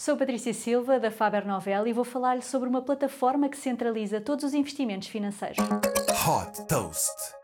Sou Patrícia Silva, da Faber Novel, e vou falar-lhe sobre uma plataforma que centraliza todos os investimentos financeiros. Hot Toast.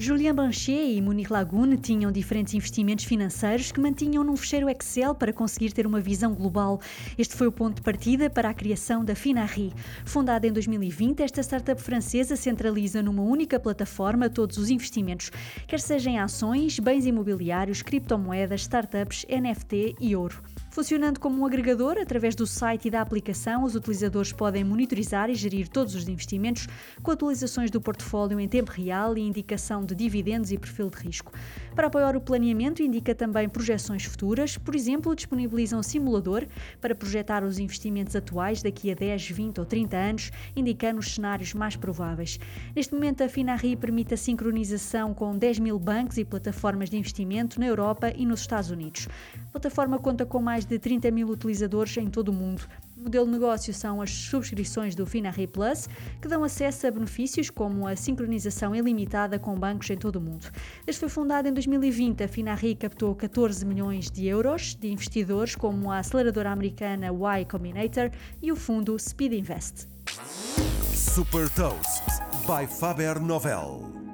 Julien Banchier e Munir Lagoon tinham diferentes investimentos financeiros que mantinham num fecheiro Excel para conseguir ter uma visão global. Este foi o ponto de partida para a criação da Finari. Fundada em 2020, esta startup francesa centraliza numa única plataforma todos os investimentos, quer seja em ações, bens imobiliários, criptomoedas, startups, NFT e ouro. Funcionando como um agregador, através do site e da aplicação, os utilizadores podem monitorizar e gerir todos os investimentos com atualizações do portfólio em tempo real e indicação de dividendos e perfil de risco. Para apoiar o planeamento, indica também projeções futuras, por exemplo, disponibiliza um simulador para projetar os investimentos atuais daqui a 10, 20 ou 30 anos, indicando os cenários mais prováveis. Neste momento, a Finari permite a sincronização com 10 mil bancos e plataformas de investimento na Europa e nos Estados Unidos. A plataforma conta com mais de 30 mil utilizadores em todo o mundo. O modelo de negócio são as subscrições do Finarri Plus, que dão acesso a benefícios como a sincronização ilimitada com bancos em todo o mundo. Desde foi fundada em 2020, a Finarri captou 14 milhões de euros de investidores como a aceleradora americana Y Combinator e o fundo Speed Invest. Super Toast by Faber Novel.